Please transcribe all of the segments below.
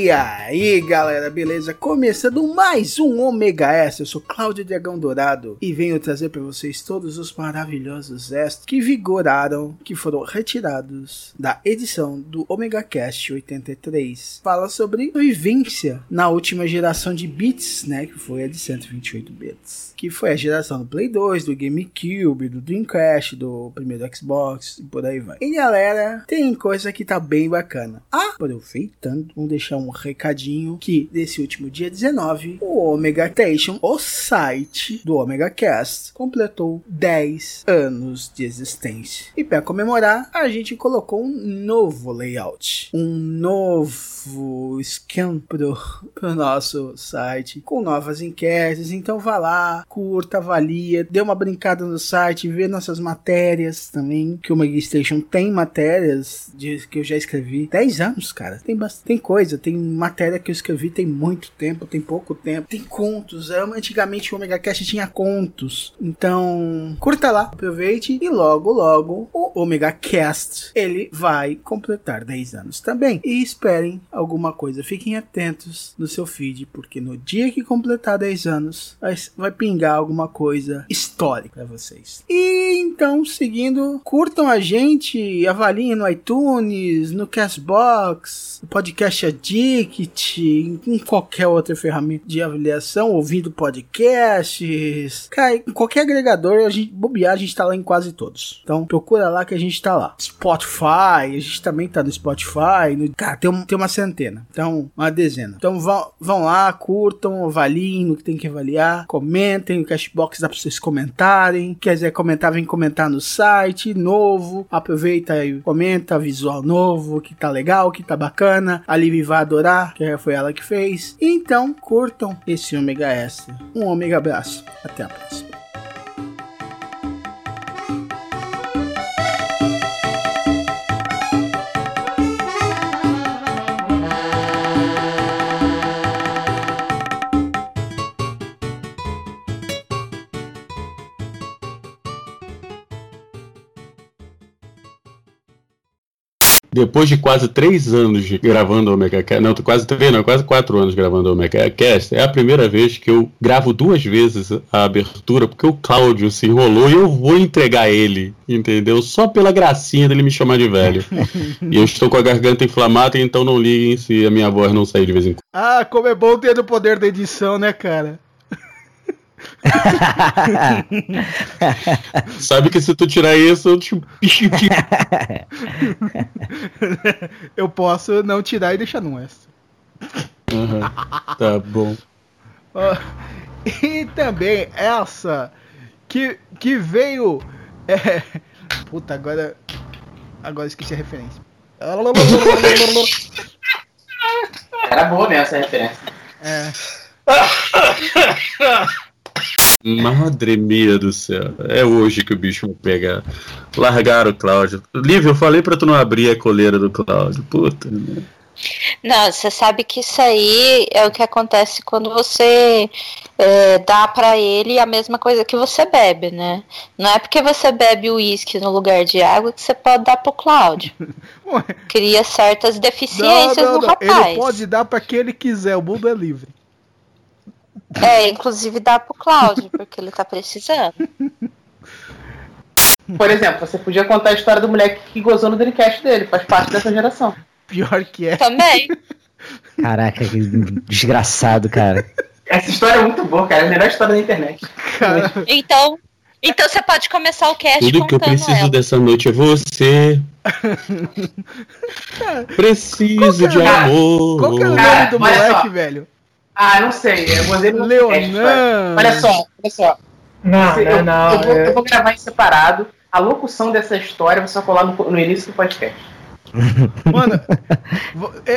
E aí, galera, beleza? Começando mais um Omega S. Eu sou Cláudio Dragão Dourado e venho trazer para vocês todos os maravilhosos extras que vigoraram, que foram retirados da edição do Omega Cast 83. Fala sobre vivência na última geração de bits, né, que foi a de 128 bits, que foi a geração do Play 2, do GameCube, do Dreamcast, do primeiro Xbox e por aí vai. E galera, tem coisa que tá bem bacana. Aproveitando, vamos deixar um recadinho que nesse último dia 19, o Omega Station, o site do Omega Cast, completou 10 anos de existência. E para comemorar, a gente colocou um novo layout, um novo esquema pro, pro nosso site, com novas enquetes. Então vá lá, curta, avalia, dê uma brincada no site, vê nossas matérias também, que o Omega Station tem matérias de, que eu já escrevi 10 anos, cara. Tem tem coisa, tem matéria que eu escrevi tem muito tempo, tem pouco tempo. Tem contos. Antigamente o Omega Cast tinha contos. Então, curta lá, aproveite e logo, logo o Omega Cast ele vai completar 10 anos também. E esperem alguma coisa. Fiquem atentos no seu feed, porque no dia que completar 10 anos vai pingar alguma coisa histórica para vocês. E então, seguindo, curtam a gente, avaliem no iTunes, no Castbox, no Podcast Addict, em qualquer outra ferramenta de avaliação, ouvindo podcasts. Cara, em qualquer agregador, a gente bobear, a gente tá lá em quase todos. Então procura lá que a gente tá lá. Spotify, a gente também tá no Spotify. No, cara, tem, um, tem uma centena. Então, uma dezena. Então vão, vão lá, curtam, avaliem no que tem que avaliar, comentem. O Cashbox dá pra vocês comentarem. Quer dizer, comentar, vem comentar no site, novo. Aproveita e comenta, visual novo, que tá legal, que tá bacana. A Liv vai adorar, que foi ela que fez. Então, curtam esse Omega S. Um Omega abraço. Até a próxima. Depois de quase três anos gravando o Omega Cast, não, quase três, não, quase quatro anos gravando o Omega Cast, é a primeira vez que eu gravo duas vezes a abertura, porque o Cláudio se enrolou e eu vou entregar ele, entendeu? Só pela gracinha dele me chamar de velho. e eu estou com a garganta inflamada, então não liguem se a minha voz não sair de vez em quando. Ah, como é bom ter o poder da edição, né, cara? Sabe que se tu tirar isso, eu te. eu posso não tirar e deixar no extra. Uhum. Tá bom. Uh, e também essa que, que veio. É... Puta, agora. Agora esqueci a referência. Era boa mesmo essa referência. É. Madre mia do céu. É hoje que o bicho vai pegar. Largaram o Cláudio. Lívia, eu falei pra tu não abrir a coleira do Cláudio. Puta. Né? Não, você sabe que isso aí é o que acontece quando você é, dá para ele a mesma coisa que você bebe, né? Não é porque você bebe uísque no lugar de água que você pode dar pro Cláudio. Cria certas deficiências não, não, no não. rapaz. Ele pode dar para quem ele quiser, o mundo é livre. É, inclusive dá pro Cláudio, porque ele tá precisando. Por exemplo, você podia contar a história do moleque que gozou no Dreamcast dele, faz parte dessa geração. Pior que é. Também. Caraca, que desgraçado, cara. Essa história é muito boa, cara. É a melhor história da internet. Cara, Então, então você pode começar o cast Tudo que eu preciso ela. dessa noite é você. Preciso de amor. qual que é o nome Cara, do moleque, só. velho? Ah, não sei. Eu gozei no Leonan. Olha só, olha só. Não, Você- não, eu, não. eu vou, é- eu vou gravar em separado. a locução dessa história você vai colar no, no início do podcast. Mano,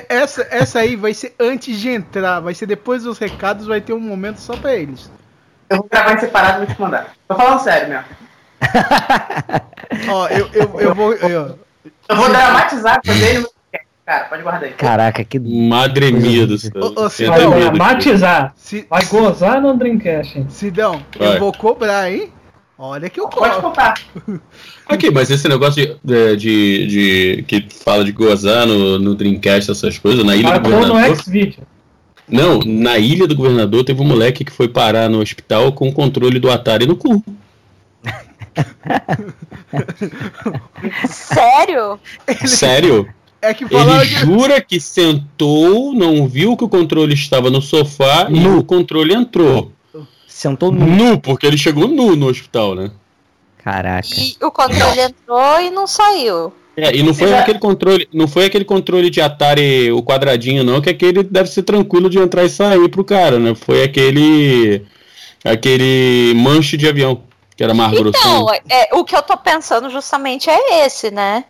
essa, essa aí vai ser antes de entrar, vai ser depois dos recados, vai ter um momento só pra eles. Eu vou gravar em separado e vou te mandar. Tô falando sério mesmo. Ó, eu, eu, eu vou. eu- Eu vou dramatizar pra ele. Cara, pode guardar aí. Caraca, que. Madre mia do céu. Ô, ô, Sidão, Vai dramatizar. se, Vai gozar no Dreamcast, hein? Sidão, Vai. eu vou cobrar, hein? Olha que eu Pode cobro. contar. Aqui, mas esse negócio de, de, de- que fala de gozar no, no Dreamcast, essas coisas, na ilha do Marcou no governador. X-Video. Não, na ilha do governador teve um moleque que foi parar no hospital com o controle do Atari no cu. Sério? Sério? É que Ele que. jura que sentou, não viu que o controle estava no sofá e Nu. o controle entrou. Sentou no. Nu, porque ele chegou nu no hospital, né? Caraca. E o controle entrou e não saiu. É, e não foi Já- aquele controle, não foi aquele controle de Atari o quadradinho não, que aquele deve ser tranquilo de entrar e sair pro cara, né? Foi aquele aquele manche de avião, que era mais grossão. Então, é, o que eu tô pensando justamente é esse, né?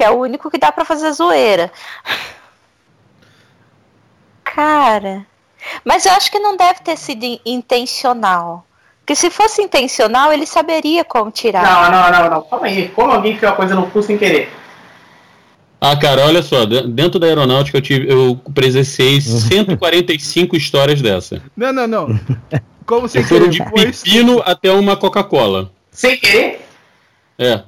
Que é o único que dá pra fazer zoeira. Cara. Mas eu acho que não deve ter sido in- intencional. Porque se fosse intencional, ele saberia como tirar. Não, não, não, não. Calma aí. Como alguém enfiou a coisa no cu sem querer? Ah, cara, olha só, de- dentro da aeronáutica eu tive eu presenciei 145 histórias dessa. Não, não, não. Como você Foram de pepino até uma Coca-Cola. Sem querer? É,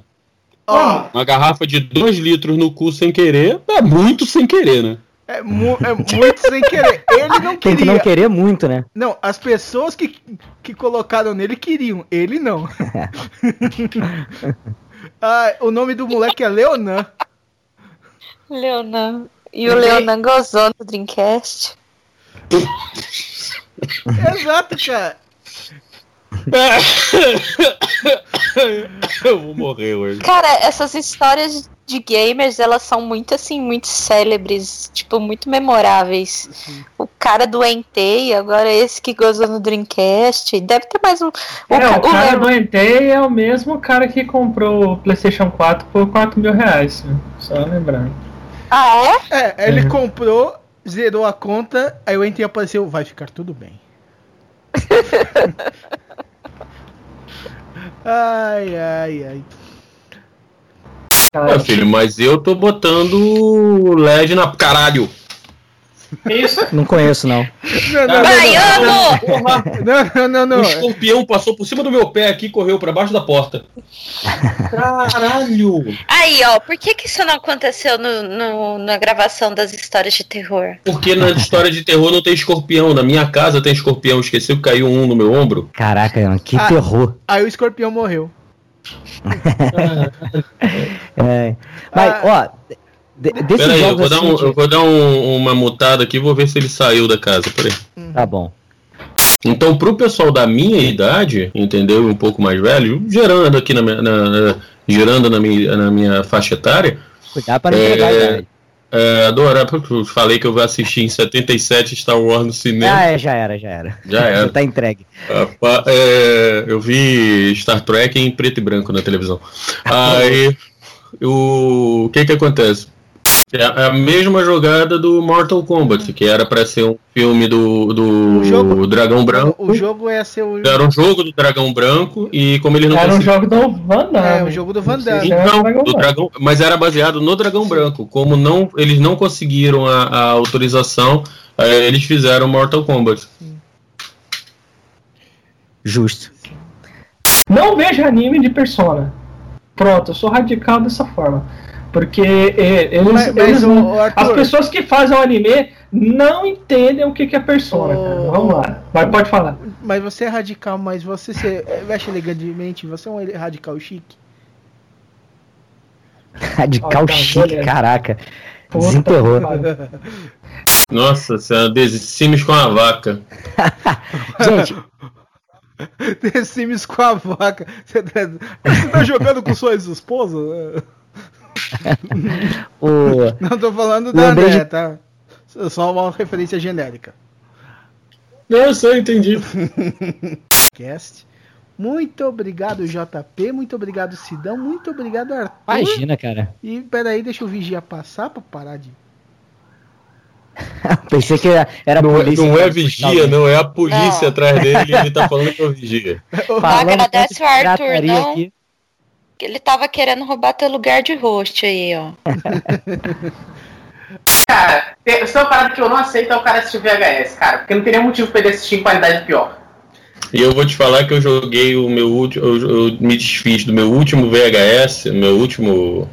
Ó, uma garrafa de 2 litros no cu sem querer, é muito sem querer, né? é, mu- é muito sem querer. Ele não Tem que queria. não querer muito, né? Não, as pessoas que, que colocaram nele queriam, ele não. ah, o nome do moleque é Leonan. Leonan. E o Leonan gozou no Dreamcast. Exato, cara. Eu vou morrer hoje. Cara, essas histórias de gamers, elas são muito assim, muito célebres, tipo, muito memoráveis. O cara do Entei, agora esse que gozou no Dreamcast, deve ter mais um. O, É, ca- o cara Leon- do Entei é o mesmo cara que comprou o PlayStation 4 por 4 mil reais. né? Só lembrando. Ah, é? É, ele Uhum. comprou, zerou a conta, aí o Enten apareceu, vai ficar tudo bem. ai, ai, ai. Ah, filho, mas eu tô botando LED na. Caralho! Que isso? Não conheço, não. Não, não, Baiano! não, não, não, não. O escorpião passou por cima do meu pé aqui e correu pra baixo da porta. Caralho! Aí, ó, por que, que isso não aconteceu no, no- na gravação das histórias de terror? Porque na história de terror não tem escorpião. Na minha casa tem escorpião. Esqueci que caiu um no meu ombro. Caraca, mano, que Ah. terror. Aí o escorpião morreu. É. Mas, ó, de- desses Pera aí, eu vou dar, assim, um- tipo- eu vou dar um- uma mutada aqui vou ver se ele saiu da casa. Peraí. Tá bom. Então, pro pessoal da minha idade, entendeu? Um pouco mais velho, gerando aqui na minha, na, na- girando na minha, na minha faixa etária, Cuidado para não É, entregar a idade. é, adorar, porque eu falei que eu vou assistir em 77 Star Wars no cinema. Ah, é, já era, já era. Já era. tá entregue. É, eu vi Star Trek em preto e branco na televisão. Aí, o, o que que acontece? É a a mesma jogada do Mortal Kombat, que era pra ser um filme do, do O jogo- Dragão Branco. O jogo é ser o. Era um jogo do Dragão Branco e como eles não Era um jogo do Van Damme. É, o jogo do Van Damme. Então, do dragão, mas era baseado no Dragão Branco. Como não, eles não conseguiram a, a autorização, eh, eles fizeram Mortal Kombat. Justo. Não vejo anime de Persona. Pronto, eu sou radical dessa forma. Porque é, eles, Mas- mas, eles não- Arthur- as pessoas que fazem o anime não entendem o que, que é Persona, Ô, cara. Vamos lá. Mas pode falar. Mas você é radical, mas você se veste elegantemente, você é um radical chique. Radical Ó, tá, chique, beleza. caraca. Puta Desenterrou. Nossa, senhora, The Sims com a vaca. Gente, The Sims com a vaca. Você tá, você tá jogando com sua ex-esposa? O, Não tô falando da Lembrei André, de- tá? Só uma referência genérica. Eu sei, entendi. Cast. Muito obrigado, JP. Muito obrigado, Sidão. Muito obrigado, Arthur. Imagina, cara. E peraí, deixa o vigia passar pra parar de. Pensei que era, era Não, é- polícia. não é vigia, não, é a polícia Não. atrás dele e ele tá falando que é o vigia. Falando agradece o Arthur, não? aqui. Ele tava querendo roubar teu lugar de host aí, ó. Cara, isso é uma parada que eu não aceito é o cara assistir VHS, cara. Porque não tem nenhum motivo pra ele assistir em qualidade pior. E eu vou te falar que eu joguei o meu último. Eu, eu me desfiz do meu último VHS, meu último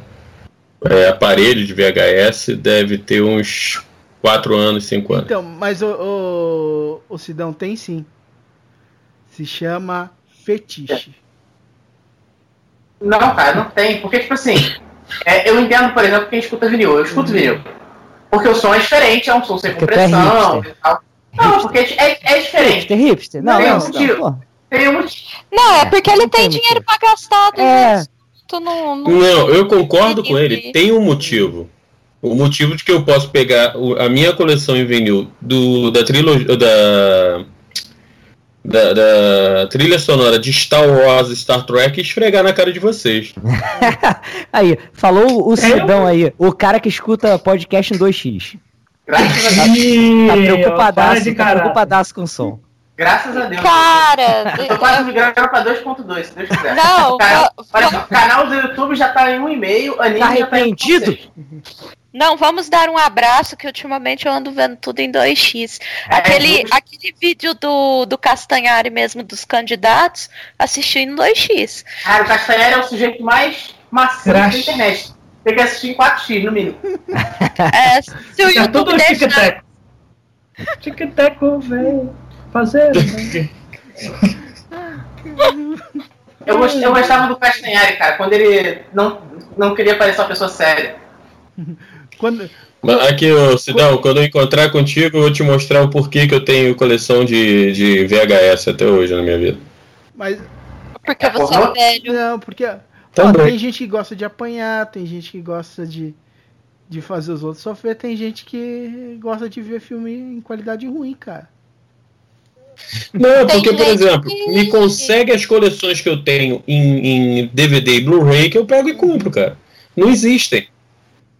é, aparelho de VHS deve ter uns 4 anos, 5 anos. Então, mas o, o, o Sidão tem sim. Se chama fetiche. Não, cara, não tem. Porque, tipo assim, é, eu entendo, por exemplo, quem escuta vinil. Eu escuto vinil. Porque o som é diferente, é um som sem é compressão hipster. e tal. Não, porque é, é diferente. Hipster, hipster? Não, Não, não, não, não, pô. Tem um motivo. Não, é porque ele não tem tem dinheiro pra gastar. do É. não, não... Não, eu concordo com ele. Tem um motivo. O motivo de que eu posso pegar a minha coleção em vinil do, da trilogia da, da, da trilha sonora de Star Wars e Star Trek e esfregar na cara de vocês. Aí, falou o É, Sidão aí, o cara que escuta podcast em 2x. Graças a Deus. Ih, Tá para preocupadaço, de tá preocupadaço com o som. Graças a Deus. Cara, Eu tô quase migrando pra 2.2, se Deus quiser. Não, o canal, va- olha, o canal do YouTube já tá em 1,5, anime Tá já tá em arrependido? 1.6. não, vamos dar um abraço que ultimamente eu ando vendo tudo em 2x. É, Aquele, vamos- aquele vídeo do, do Castanhari mesmo dos candidatos, assisti em 2x. Cara, o Castanheira é o sujeito mais macio da internet. Tem que assistir em 4x, no mínimo. É, se o É YouTube tudo deixar, tic-tac. Tic-tac, velho. Fazer. né? Eu, gost- eu gostava do Castanhari, cara, quando ele não, não queria parecer uma pessoa séria. Quando, Mas Aqui, Sidão, quando eu encontrar contigo, eu vou te mostrar o porquê que eu tenho coleção de, de VHS até hoje na minha vida. mas porque você Porra. é velho. não, porque ó, Também. tem gente que gosta de apanhar, tem gente que gosta de, de fazer os outros sofrer, tem gente que gosta de ver filme em qualidade ruim, cara. Não, porque, por exemplo, me consegue as coleções que eu tenho em, em DVD e Blu-ray que eu pego e compro, cara. Não existem.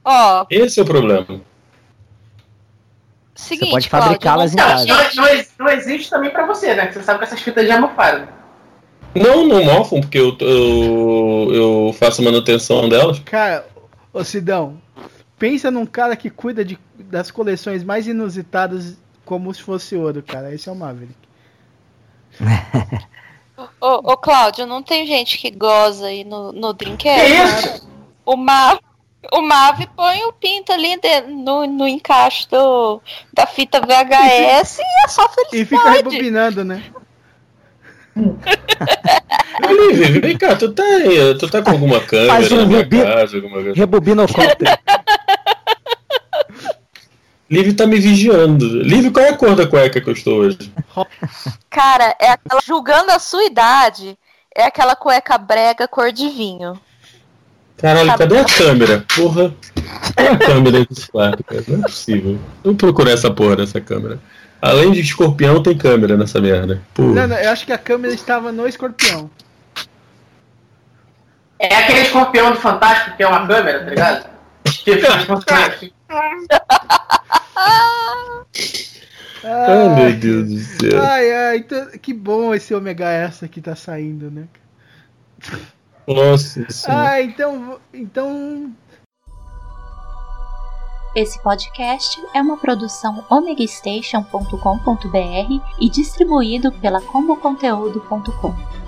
Ó, Esse é o problema. seguinte, pode Cláudio, fabricá-las em casa. Não, não, ex- não existe também pra você, né? Que você sabe que essas fitas já mofaram. Não, não mofam, porque eu, eu, eu faço manutenção delas. Cara, ô Sidão, pensa num cara que cuida de, das coleções mais inusitadas como se fosse ouro, cara. Esse é o Maverick. Ô, ô, Cláudio, não tem gente que goza aí no, no Que Dreamcast? isso? O Mav, o Mav põe o pinto ali de- no, no encaixe do, da fita VHS e é só E fica felicidade. rebobinando, né? Olivia, vem cá, tu tá, aí, tu tá com alguma câmera Faz um na minha reboot. casa, alguma coisa? Rebobinocóptero. Liv tá me vigiando. Liv, qual é a cor da cueca que eu estou hoje? Cara, é aquela, julgando a sua idade, é aquela cueca brega cor de vinho. Caralho, cadê a câmera? Porra. Cadê a câmera desse quarto, cara? Não é possível. Vou procurar essa porra dessa câmera. Além de escorpião, tem câmera nessa merda. Porra. Não, não, eu acho que a câmera estava no escorpião. É aquele escorpião do Fantástico que é uma câmera, tá ligado? Que fica- Ai, meu Deus do céu. Ai, ai, que bom esse Omega S que tá saindo, né? Nossa senhora. Ah, então, então Esse podcast é uma produção omegastation.com.br e distribuído pela comboconteúdo.com.